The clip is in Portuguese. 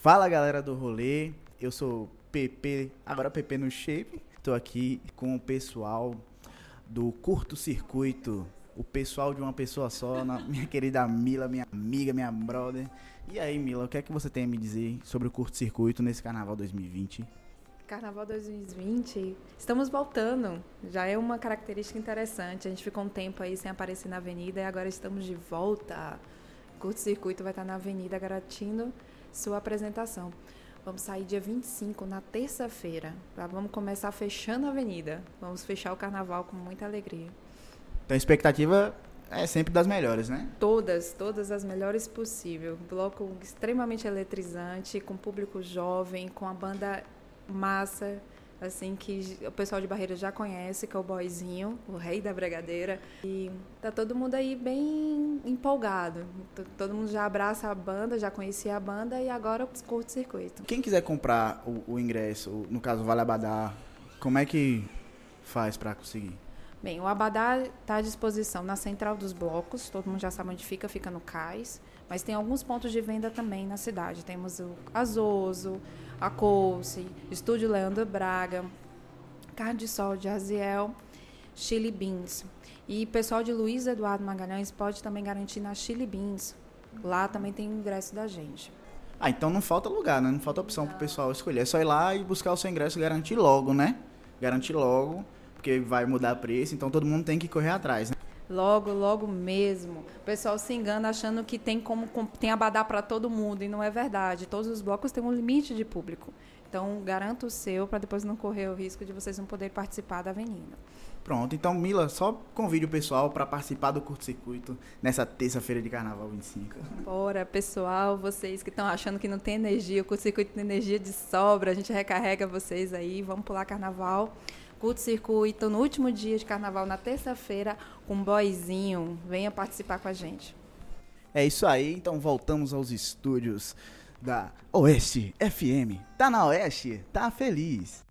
Fala galera do rolê, eu sou PP, agora PP no Shape. Tô aqui com o pessoal do curto circuito, o pessoal de uma pessoa só, minha querida Mila, minha amiga, minha brother. E aí, Mila, o que é que você tem a me dizer sobre o curto circuito nesse carnaval 2020? Carnaval 2020, estamos voltando. Já é uma característica interessante. A gente ficou um tempo aí sem aparecer na avenida e agora estamos de volta. O Curto Circuito vai estar na avenida garantindo sua apresentação. Vamos sair dia 25, na terça-feira. Tá? Vamos começar fechando a avenida. Vamos fechar o carnaval com muita alegria. Então a expectativa é sempre das melhores, né? Todas, todas as melhores possível. Bloco extremamente eletrizante, com público jovem, com a banda massa, assim, que o pessoal de Barreira já conhece, que é o Boizinho, o rei da bregadeira. E tá todo mundo aí bem empolgado. Todo mundo já abraça a banda, já conhecia a banda e agora o curto-circuito. Quem quiser comprar o, o ingresso, no caso Vale Abadá, como é que faz pra conseguir? Bem, o Abadá está à disposição na Central dos Blocos, todo mundo já sabe onde fica, fica no Cais, mas tem alguns pontos de venda também na cidade. Temos o Azoso, a Couce, Estúdio Leandro Braga, Carne de Aziel, Chili Beans. E o pessoal de Luiz Eduardo Magalhães pode também garantir na Chili Beans. Lá também tem o ingresso da gente. Ah, então não falta lugar, né? Não falta opção pro pessoal escolher. É só ir lá e buscar o seu ingresso e garantir logo, né? Garantir logo, porque vai mudar preço, então todo mundo tem que correr atrás, né? Logo, logo mesmo. O pessoal se engana achando que tem como com- tem abadá para todo mundo e não é verdade. Todos os blocos têm um limite de público. Então, garanta o seu para depois não correr o risco de vocês não poderem participar da avenida. Pronto, então Mila, só convide o pessoal para participar do curto-circuito nessa terça-feira de carnaval 25. Bora, pessoal, vocês que estão achando que não tem energia, o curto-circuito tem energia de sobra, a gente recarrega vocês aí, vamos pular carnaval. Curto-circuito no último dia de carnaval, na terça-feira, com um boizinho. Venha participar com a gente. É isso aí, então voltamos aos estúdios da Oeste FM. Tá na Oeste? Tá feliz.